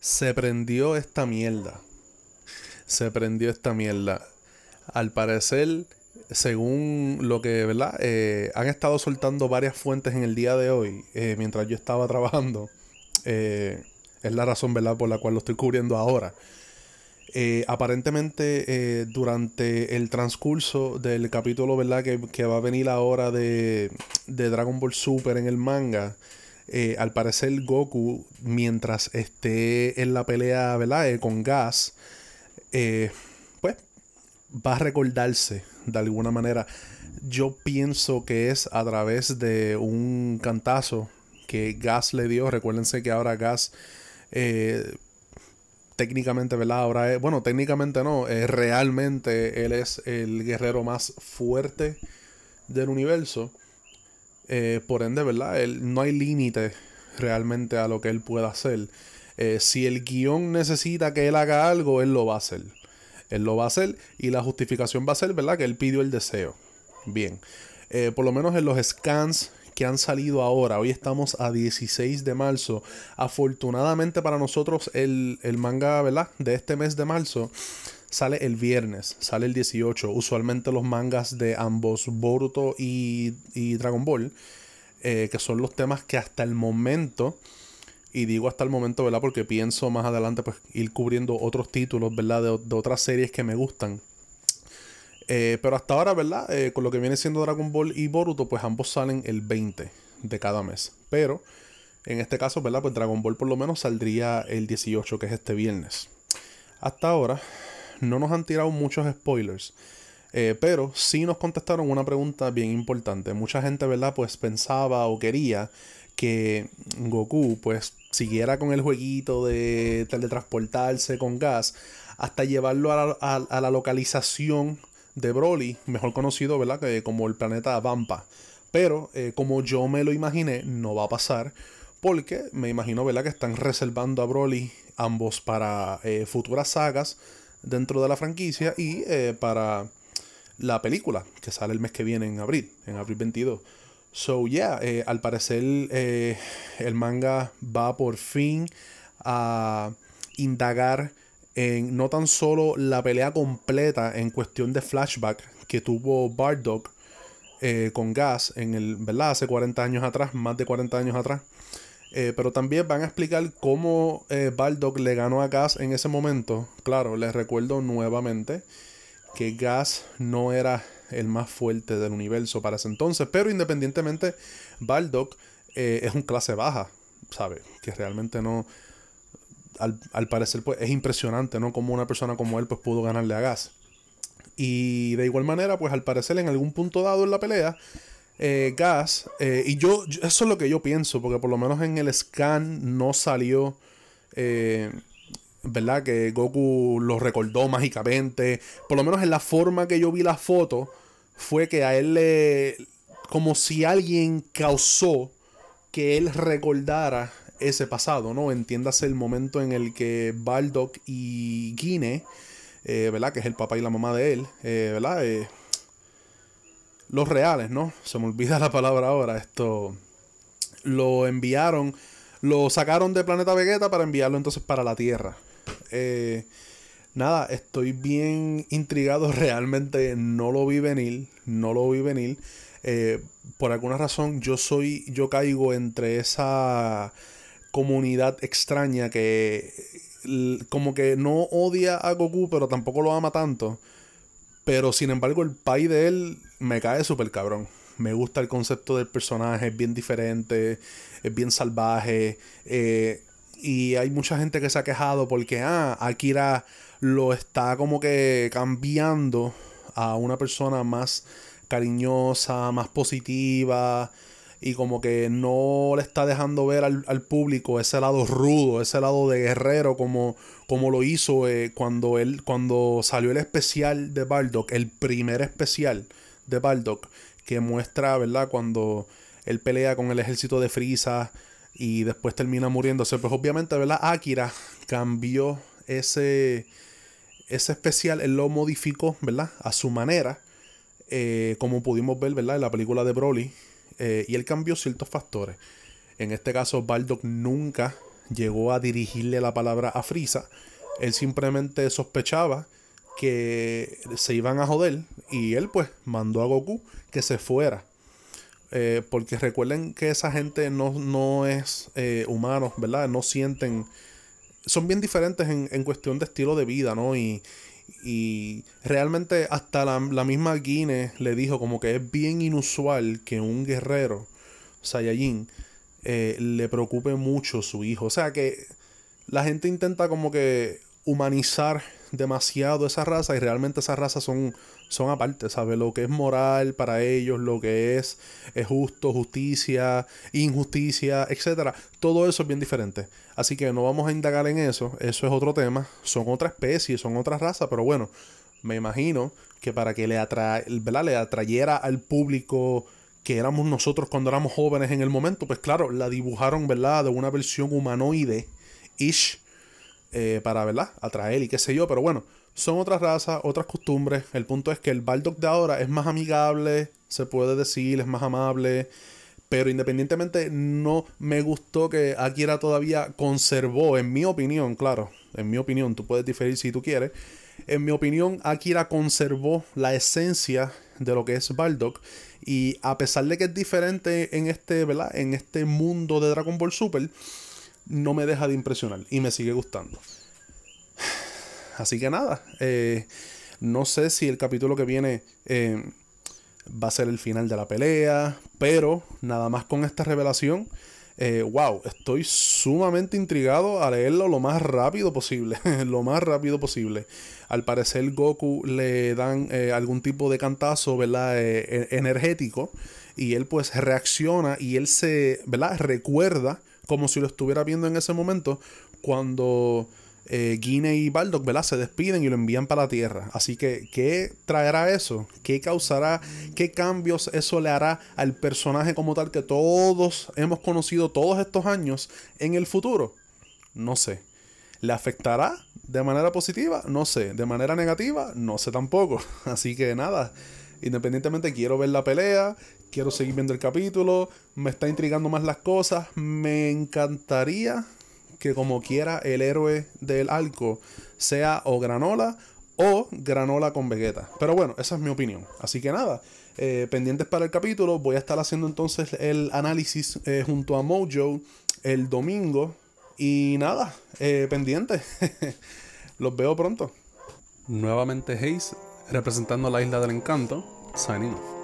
Se prendió esta mierda. Se prendió esta mierda. Al parecer, según lo que, ¿verdad? Eh, han estado soltando varias fuentes en el día de hoy, eh, mientras yo estaba trabajando. Eh, es la razón, ¿verdad?, por la cual lo estoy cubriendo ahora. aparentemente, durante el transcurso del capítulo, ¿verdad?, que, va a venir ahora de, de Dragon Ball Super en el manga, al parecer Goku, mientras esté en la pelea, ¿verdad?, con Gas, pues va a recordarse de alguna manera. Yo pienso que es a través de un cantazo que Gas le dio. Recuérdense que ahora Gas eh, técnicamente, ¿verdad? Ahora bueno, técnicamente no, realmente él es el guerrero más fuerte del universo. Eh, por ende, ¿verdad? Él, no hay límite realmente a lo que él pueda hacer. Eh, si el guion necesita que él haga algo, él lo va a hacer. Él lo va a hacer y la justificación va a ser, ¿verdad? Que él pidió el deseo. Bien. Eh, por lo menos en los scans que han salido ahora, hoy estamos a 16 de marzo. Afortunadamente para nosotros el, manga, ¿verdad? De este mes de marzo sale el viernes, sale el 18. Usualmente los mangas de ambos, Boruto y, Dragon Ball, eh, que son los temas que hasta el momento y digo hasta el momento, ¿verdad? Porque pienso más adelante pues ir cubriendo otros títulos, ¿verdad? De, otras series que me gustan. Eh, pero hasta ahora, ¿verdad? Eh, con lo que viene siendo Dragon Ball y Boruto, pues ambos salen el 20 de cada mes. Pero en este caso, ¿verdad? Pues Dragon Ball por lo menos saldría el 18, que es este viernes. Hasta ahora no nos han tirado muchos spoilers. Eh, pero sí nos contestaron una pregunta bien importante. Mucha gente, ¿verdad? Pues pensaba o quería que Goku pues siguiera con el jueguito de teletransportarse con gas hasta llevarlo a la, localización de Broly, mejor conocido, ¿verdad? Que como el planeta Vampa. Pero eh, como yo me lo imaginé, no va a pasar. Porque me imagino, ¿verdad? Que están reservando a Broly ambos para eh, futuras sagas dentro de la franquicia y eh, para la película que sale el mes que viene en abril, en abril 22. So, yeah, eh, al parecer eh, el manga va por fin a indagar en no tan solo la pelea completa en cuestión de flashback que tuvo Bardock con Gas en el, ¿verdad? Hace 40 años atrás, más de 40 años atrás. Pero también van a explicar cómo Bardock le ganó a Gas en ese momento. Claro, les recuerdo nuevamente que Gas no era el más fuerte del universo para ese entonces. Pero independientemente, Baldock eh, es un clase baja, ¿sabe? Que realmente no. Al, parecer, pues es impresionante, ¿no? Como una persona como él, pues pudo ganarle a Gas. Y de igual manera, pues al parecer, en algún punto dado en la pelea, eh, Gas, eh, y yo, eso es lo que yo pienso, porque por lo menos en el scan no salió. ¿verdad? Que Goku lo recordó mágicamente. Por lo menos en la forma que yo vi la foto, fue que a él le. como si alguien causó que él recordara ese pasado, ¿no? Entiéndase el momento en el que Baldock y Guine, eh, ¿verdad? Que es el papá y la mamá de él, eh, ¿verdad? Eh, los reales, ¿no? Se me olvida la palabra ahora. Esto. Lo enviaron. Lo sacaron de Planeta Vegeta para enviarlo entonces para la Tierra. Eh, nada, estoy bien intrigado. Realmente no lo vi venir. No lo vi venir. Eh, por alguna razón, yo soy. Yo caigo entre esa comunidad extraña que. Como que no odia a Goku, pero tampoco lo ama tanto. Pero sin embargo, el país de él me cae súper cabrón. Me gusta el concepto del personaje, es bien diferente, es bien salvaje. Eh, y hay mucha gente que se ha quejado porque, ah, Akira lo está como que cambiando a una persona más cariñosa, más positiva y como que no le está dejando ver al, público ese lado rudo, ese lado de guerrero como, como lo hizo eh, cuando él cuando salió el especial de Bardock, el primer especial de Bardock que muestra, ¿verdad? Cuando él pelea con el ejército de Frieza y después termina muriéndose. Pues obviamente, ¿verdad? Akira cambió ese, ese especial, él lo modificó, ¿verdad? A su manera, eh, como pudimos ver, ¿verdad? En la película de Broly. Eh, y él cambió ciertos factores. En este caso, Bardock nunca llegó a dirigirle la palabra a Frieza. Él simplemente sospechaba que se iban a joder y él pues mandó a Goku que se fuera. Eh, porque recuerden que esa gente no, no es eh, humano, ¿verdad? No sienten... Son bien diferentes en, en, cuestión de estilo de vida, ¿no? Y, y realmente hasta la, la, misma Guinness le dijo como que es bien inusual que un guerrero Saiyajin eh, le preocupe mucho su hijo. O sea que la gente intenta como que humanizar demasiado esa raza y realmente esas razas son, son aparte, ¿sabes? Lo que es moral para ellos, lo que es, es justo, justicia, injusticia, etcétera. Todo eso es bien diferente. Así que no vamos a indagar en eso, eso es otro tema. Son otra especie, son otra raza, pero bueno, me imagino que para que le, atra le atrayera al público que éramos nosotros cuando éramos jóvenes en el momento, pues claro, la dibujaron, ¿verdad? De una versión humanoide, ish, eh, para, ¿verdad? Atraer y qué sé yo, pero bueno, son otras razas, otras costumbres. El punto es que el Baldock de ahora es más amigable, se puede decir, es más amable. Pero independientemente, no me gustó que Akira todavía conservó, en mi opinión, claro, en mi opinión, tú puedes diferir si tú quieres. En mi opinión, Akira conservó la esencia de lo que es Baldock y a pesar de que es diferente en este, ¿verdad? En este mundo de Dragon Ball Super, no me deja de impresionar y me sigue gustando. Así que nada, eh, no sé si el capítulo que viene eh, va a ser el final de la pelea, pero nada más con esta revelación eh, wow, estoy sumamente intrigado a leerlo lo más rápido posible. lo más rápido posible. Al parecer Goku le dan algún tipo de cantazo, ¿verdad? E-, energético. Y él pues reacciona y él se, ¿verdad? Recuerda como si lo estuviera viendo en ese momento cuando eh, y Baldock, ¿verdad? Se despiden y lo envían para la Tierra. Así que, ¿qué traerá eso? ¿Qué causará? ¿Qué cambios eso le hará al personaje como tal que todos hemos conocido todos estos años en el futuro? No sé. ¿Le afectará de manera positiva? No sé. ¿De manera negativa? No sé tampoco. Así que nada. Independientemente, quiero ver la pelea, quiero seguir viendo el capítulo, me está intrigando más las cosas, me encantaría que como quiera el héroe del arco sea o Granola o Granola con Vegeta. Pero bueno, esa es mi opinión. Así que nada, eh, pendientes para el capítulo. Voy a estar haciendo entonces el análisis eh, junto a Mojo el domingo. Y nada, eh, pendientes. Los veo pronto. Nuevamente Haze, representando la isla del encanto. Signing off.